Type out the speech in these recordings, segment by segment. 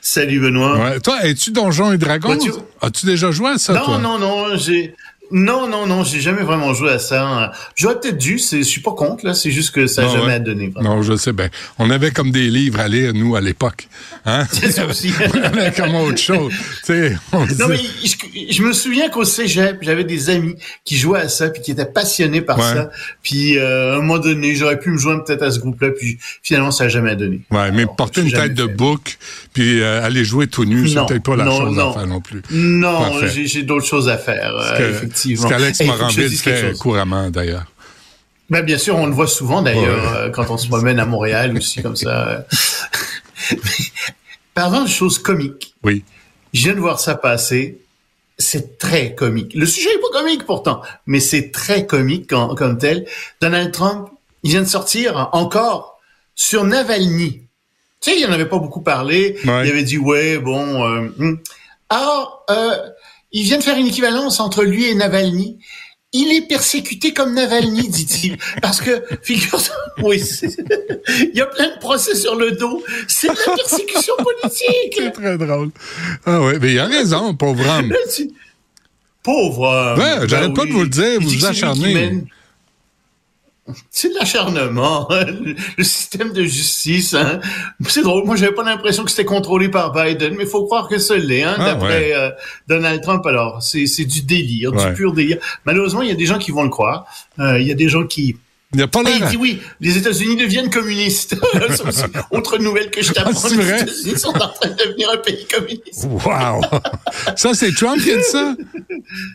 Salut Benoît. Ouais. Toi, es-tu Donjon et Dragon? tu- As-tu déjà joué à ça, non, toi? non, non, j'ai. Non, non, non, j'ai jamais vraiment joué à ça. J'aurais peut-être dû, c'est- je suis pas contre, là, c'est juste que ça n'a jamais ouais. à donner. vraiment. Non, je sais bien. On avait comme des livres à lire, nous, à l'époque. Hein? C'est ça aussi. on avait comme autre chose. tu sais, on Non, mais je, je me souviens qu'au cégep, j'avais des amis qui jouaient à ça, puis qui étaient passionnés par Ouais. ça. Puis, euh, à un moment donné, j'aurais pu me joindre peut-être à ce groupe-là, puis finalement, ça n'a jamais donné. Ouais, mais porter une tête de bouc, puis euh, aller jouer tout nu, c'est peut-être pas la non, chose non. à faire non plus. Non, j'ai d'autres choses à faire, euh, effectivement. Ce qu'Alex Moranville fait couramment, d'ailleurs. Ben, bien sûr, on le voit souvent d'ailleurs Ouais. euh, quand on se promène à Montréal aussi comme ça. Parlant de choses comiques, Oui. je viens de voir ça passer. C'est très comique. Le sujet est pas comique pourtant, mais c'est très comique comme, comme tel. Donald Trump, il vient de sortir encore sur Navalny. Tu sais, il en avait pas beaucoup parlé. Ouais. Il avait dit ouais, bon. euh, hum. Alors, euh, il vient de faire une équivalence entre lui et Navalny. Il est persécuté comme Navalny, dit-il, parce que figure-toi, oui, il y a plein de procès sur le dos. C'est de la persécution politique. C'est très drôle. Ah oui, mais il a raison, pauvre homme. Pauvre. Ouais, j'arrête pas de vous le dire, vous vous acharnez. C'est de l'acharnement, le, le système de justice. Hein. C'est drôle, moi j'avais pas l'impression que c'était contrôlé par Biden, mais il faut croire que ça l'est, hein, Ah, d'après euh, Donald Trump. Alors, c'est du délire, Ouais. du pur délire. Malheureusement, il y a des gens qui vont le croire. Euh, Il y a des gens qui... Il a pas il dit oui, les États-Unis deviennent communistes. Autre nouvelle que je t'apprends, Ah, les? États-Unis sont en train de devenir un pays communiste. Wow! Ça, c'est Trump qui a dit ça?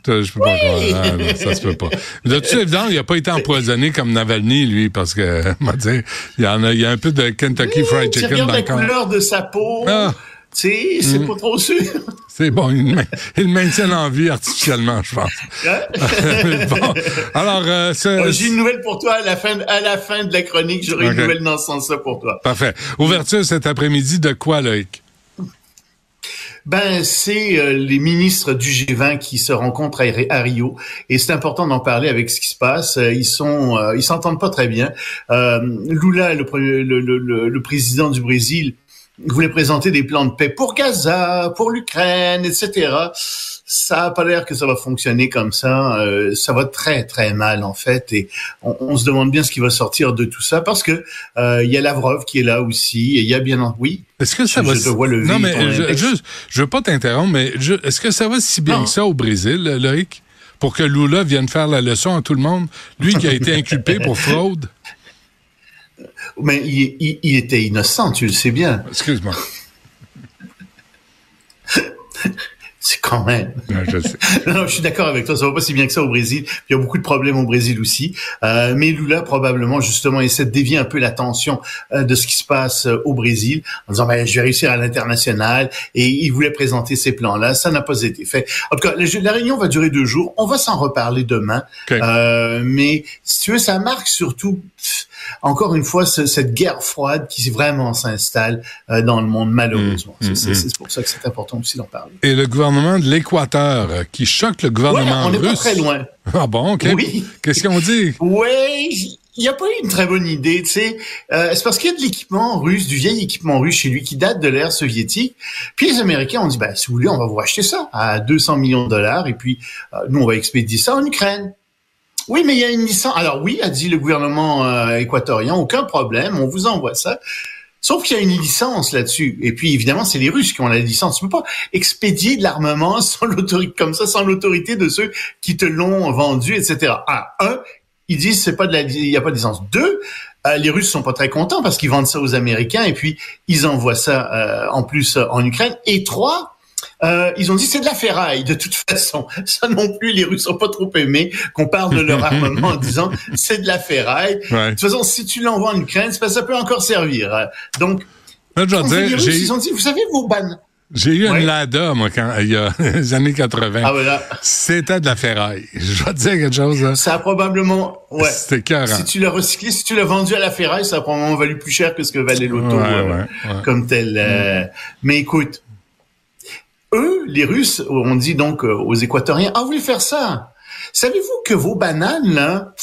Je peux pas croire. Ah, non, ça se peut pas. De toute évidence, il a pas été empoisonné comme Navalny, lui, parce que, on va dire, il y en a, il y a un peu de Kentucky Fried Chicken dans la le corps. couleur de sa peau, Ah. Sais, c'est Mm. pas trop sûr. C'est bon, il le main- il le maintient en vie artificiellement, je pense. Hein? bon. Alors, euh, J'ai une nouvelle pour toi à la fin, à la fin de la chronique. J'aurai une nouvelle dans ce sens-là pour toi. Parfait. Ouverture cet après-midi de quoi, Loïc? Ben, c'est euh, les ministres du G20 qui se rencontrent à, à Rio, et c'est important d'en parler avec ce qui se passe. Euh, Ils sont, euh, ils s'entendent pas très bien. Euh, Lula, le, le- le président du Brésil, voulait présenter des plans de paix pour Gaza, pour l'Ukraine, etc. Ça a pas l'air que ça va fonctionner comme ça. Euh, ça va très très mal en fait, et on, on se demande bien ce qui va sortir de tout ça parce que euh, il y a Lavrov qui est là aussi, et il y a bien en- oui? Est-ce que ça Je- va... je te vois lever non, mais je, je veux pas t'interrompre, mais est-ce que ça va si bien Non. que ça au Brésil, Loïc? Pour que Lula vienne faire la leçon à tout le monde? Lui qui a été inculpé pour fraude? Mais il, il- il était innocent, tu le sais bien. Excuse-moi. C'est quand même. Non, je sais. Non, non, je suis d'accord avec toi. Ça va pas si bien que ça au Brésil. Il y a beaucoup de problèmes au Brésil aussi. Euh, mais Lula probablement justement essaie de dévier un peu l'attention euh, de ce qui se passe euh, au Brésil en disant ben, je vais réussir à l'international. Et il voulait présenter ces plans-là. Ça n'a pas été fait. En tout cas, la, la réunion va durer deux jours. On va s'en reparler demain. Mais si tu veux, ça marque surtout pff, encore une fois ce- cette guerre froide qui vraiment s'installe euh, dans le monde malheureusement. Mmh, C'est- mmh, c'est c'est pour ça que c'est important aussi d'en parler. Et le gouvernement de l'Équateur euh, qui choque le Ouais, gouvernement on n'est russe. pas très loin. Ah bon, OK. Oui. Qu'est-ce qu'on dit? Ouais, il n'y a pas eu une très bonne idée, tu sais. Euh, c'est parce qu'il y a de l'équipement russe, du vieil équipement russe chez lui qui date de l'ère soviétique. Puis les Américains ont dit, bah, si vous voulez, on va vous acheter ça à 200 millions de dollars et puis euh, nous, on va expédier ça en Ukraine. Oui, mais il y a une licence. Alors oui, a dit le gouvernement euh, équatorien, aucun problème, on vous envoie ça. Sauf qu'il y a une licence là-dessus. Et puis, évidemment, c'est les Russes qui ont la licence. Tu peux pas expédier de l'armement sans l'autorité, comme ça, sans l'autorité de ceux qui te l'ont vendu, etc. Ah, un, ils disent c'est pas de la, il y a pas de licence. Deux, euh, les Russes sont pas très contents parce qu'ils vendent ça aux Américains et puis ils envoient ça euh, en plus euh, en Ukraine. Et trois, euh, ils ont dit c'est de la ferraille de toute façon. Ça non plus, les Russes ont pas trop aimé qu'on parle de leur armement en disant c'est de la ferraille. Ouais. De toute façon, si tu l'envoies en Ukraine, c'est parce que ça peut encore servir. Donc, Là, je dire, les Russes, ils ont dit, vous savez, vos ban... J'ai eu une Lada, moi, quand, il y a les années 80. Ah, voilà. C'était de la ferraille. Je vais te dire quelque chose. Là. Ça a probablement, ouais. C'était carré. Si tu l'as recyclé, si tu l'as vendu à la ferraille, ça a probablement valu plus cher que ce que valait l'auto Ouais, euh, ouais, comme tel. euh. Mais écoute, eux, les Russes, on dit donc euh, aux Équatoriens, ah, vous voulez faire ça? Savez-vous que vos bananes, là,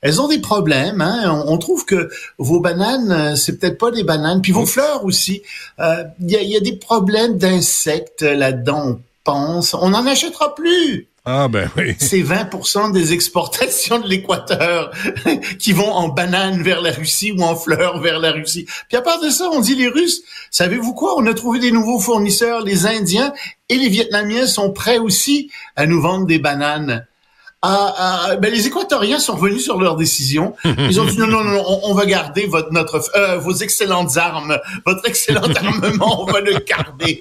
elles ont des problèmes. Hein? On, trouve que vos bananes, euh, c'est peut-être pas des bananes. Puis vos fleurs aussi. Euh, Il y, a, il y a des problèmes d'insectes là-dedans, on pense. On n'en achètera plus. Ah, ben oui. C'est 20% des exportations de l'Équateur qui vont en bananes vers la Russie ou en fleurs vers la Russie. Puis à part de ça, on dit les Russes, savez-vous quoi? On a trouvé des nouveaux fournisseurs. Les Indiens et les Vietnamiens sont prêts aussi à nous vendre des bananes. Ah, ah, ben les Équatoriens sont revenus sur leur décision. Ils ont dit non, non, non, on, on va garder votre, notre, euh, vos excellentes armes, votre excellent armement, on va le garder.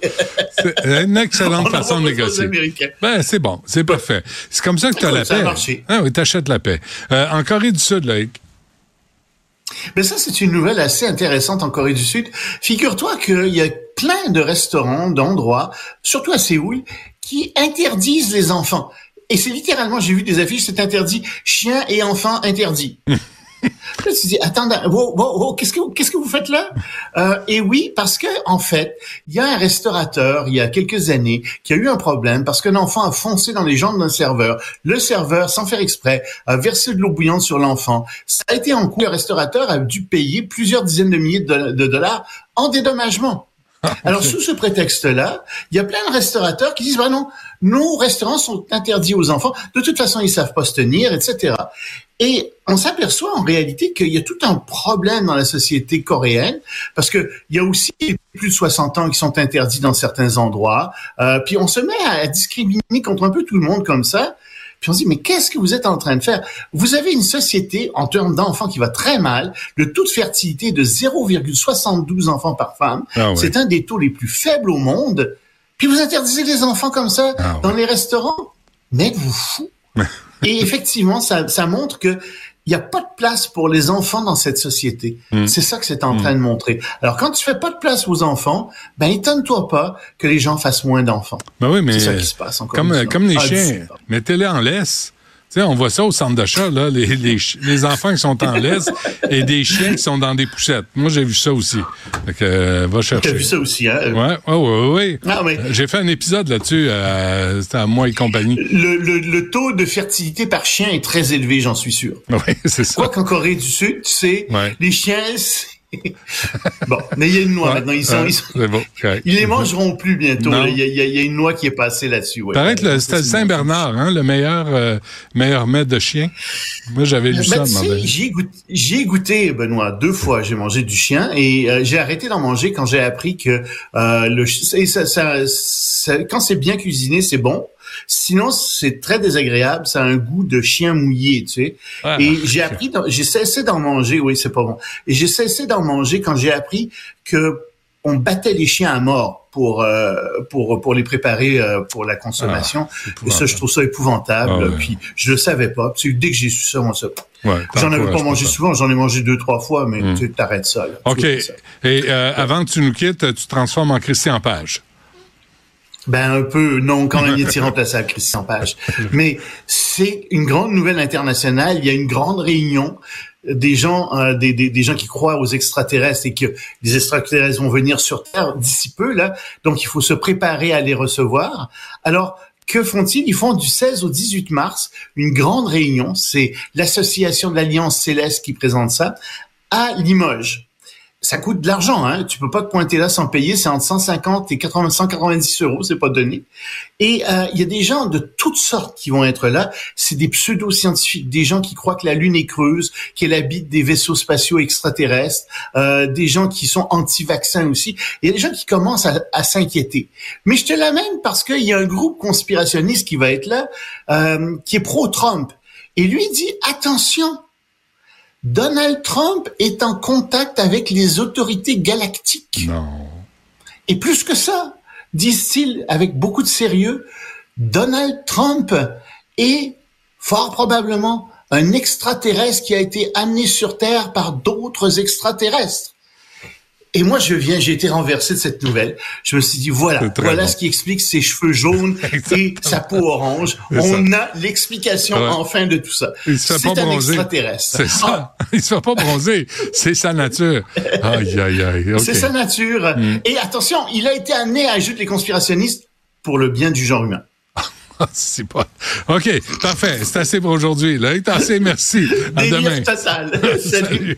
C'est une excellente On façon de négocier. Ben, c'est bon, c'est parfait. C'est comme ça que tu as la ça a paix. marché. Ah oui, t'achètes la paix. Euh, en Corée du Sud, là, Mais ça, c'est une nouvelle assez intéressante en Corée du Sud. Figure-toi qu'il y a plein de restaurants, d'endroits, surtout à Séoul, qui interdisent les enfants. Et c'est littéralement, j'ai vu des affiches, c'est interdit, chiens et enfants interdits. Là, tu dis, attends, wow, wow, wow, qu'est-ce que vous- qu'est-ce que vous faites là? Euh, Et oui, parce que en fait, il y a un restaurateur il y a quelques années qui a eu un problème parce qu'un enfant a foncé dans les jambes d'un serveur. Le serveur, sans faire exprès, a versé de l'eau bouillante sur l'enfant. Ça a été en cours. Le restaurateur a dû payer plusieurs dizaines de milliers de, de dollars en dédommagement. Alors, sous ce prétexte-là, il y a plein de restaurateurs qui disent, bah non, nos restaurants sont interdits aux enfants. De toute façon, ils savent pas se tenir, etc. Et on s'aperçoit en réalité qu'il y a tout un problème dans la société coréenne parce que il y a aussi plus de 60 ans qui sont interdits dans certains endroits. Euh, puis on se met à discriminer contre un peu tout le monde comme ça. Puis on se dit, mais qu'est-ce que vous êtes en train de faire? Vous avez une société en termes d'enfants qui va très mal, le taux de fertilité de 0,72 enfants par femme. Ah. C'est un des taux les plus faibles au monde. Puis vous interdisez les enfants comme ça Ah dans les restaurants? Mais êtes-vous fou? Et effectivement, ça, ça montre que il n'y a pas de place pour les enfants dans cette société. Mm. C'est ça que c'est en train de montrer. Alors, quand tu fais pas de place aux enfants, ben étonne-toi pas que les gens fassent moins d'enfants. Ben oui, mais C'est ça qui se passe encore. comme, comme les Ah, chiens, mettez-les en laisse. Tu sais, on voit ça au centre d'achat, là, les, les, les enfants qui sont en laisse et des chiens qui sont dans des poussettes. Moi, j'ai vu ça aussi. Euh, va chercher. T'as vu ça aussi, hein? Ouais, ouais. Non, mais Euh, J'ai fait un épisode là-dessus, euh, c'était à moi et compagnie. le, le, le taux de fertilité par chien est très élevé, j'en suis sûr. Oui, c'est ça. Quoi qu'en Corée du Sud, tu sais, Ouais. les chiens, bon, mais il y a une Ouais, maintenant. Ils sont, ouais, ils sont- bon, ils les mangeront plus bientôt. Il y, y y a une loi qui est passée là-dessus. Ouais. Paraît que le- c'était Saint-Bernard, hein, le meilleur, euh, meilleur maître de chien. Moi, j'avais lu Ben, ça à un tu moment sais, donné. J'y ai, goûté, j'y ai goûté, Benoît, deux fois. J'ai mangé du chien et euh, j'ai arrêté d'en manger quand j'ai appris que euh, le ça, ça- ça- quand c'est bien cuisiné, c'est bon. Sinon, c'est très désagréable. Ça a un goût de chien mouillé, tu sais. Ah, et j'ai appris, j'ai cessé d'en manger. Oui, c'est pas bon. Et j'ai cessé d'en manger quand j'ai appris que on battait les chiens à mort pour euh, pour pour les préparer euh, pour la consommation. et ça, je trouve ça épouvantable. Ah ouais. Puis je le savais pas. Puis dès que j'ai su ça, on se Ouais, J'en avais pas mangé ça. souvent, j'en ai mangé deux, trois fois, mais Hmm. tu t'arrêtes ça. Là. OK. Ça. Et euh, avant que tu nous quittes, tu te transformes en Christian Page. Ben un peu, non, quand même, il est irremplaçable, Christian Page. Mais c'est une grande nouvelle internationale. Il y a une grande réunion des gens, euh, des, des, des gens qui croient aux extraterrestres et que les extraterrestres vont venir sur Terre d'ici peu là. Donc il faut se préparer à les recevoir. Alors que font-ils? Ils font du 16 au 18 mars une grande réunion. C'est l'association de l'Alliance céleste qui présente ça à Limoges. Ça coûte de l'argent, hein. Tu peux pas te pointer là sans payer. C'est entre 150 et 80, 190 euros, c'est pas donné. Et euh, il y a des gens de toutes sortes qui vont être là. C'est des pseudo-scientifiques, des gens qui croient que la Lune est creuse, qu'elle habite des vaisseaux spatiaux extraterrestres, euh, des gens qui sont anti-vaccins aussi. Il y a des gens qui commencent à, s'inquiéter. Mais je te l'amène parce qu'il y a un groupe conspirationniste qui va être là, euh, qui est pro-Trump. Et lui dit, attention, Donald Trump est en contact avec les autorités galactiques. Non. Et plus que ça, disent-ils avec beaucoup de sérieux, Donald Trump est fort probablement un extraterrestre qui a été amené sur Terre par d'autres extraterrestres. Et moi, je viens, j'ai été renversé de cette nouvelle. Je me suis dit, voilà, voilà ce qui explique ses cheveux jaunes et sa peau orange. On a l'explication enfin de tout ça. C'est un extraterrestre. C'est ça. Ah. Il se fait pas bronzer. C'est sa nature. Aïe, aïe, aïe. C'est sa nature. Mm. Et attention, il a été amené à ajouter les conspirationnistes pour le bien du genre humain. c'est pas. OK, parfait. C'est assez pour aujourd'hui. Là, c'est assez. Merci. À demain. Total. Salut.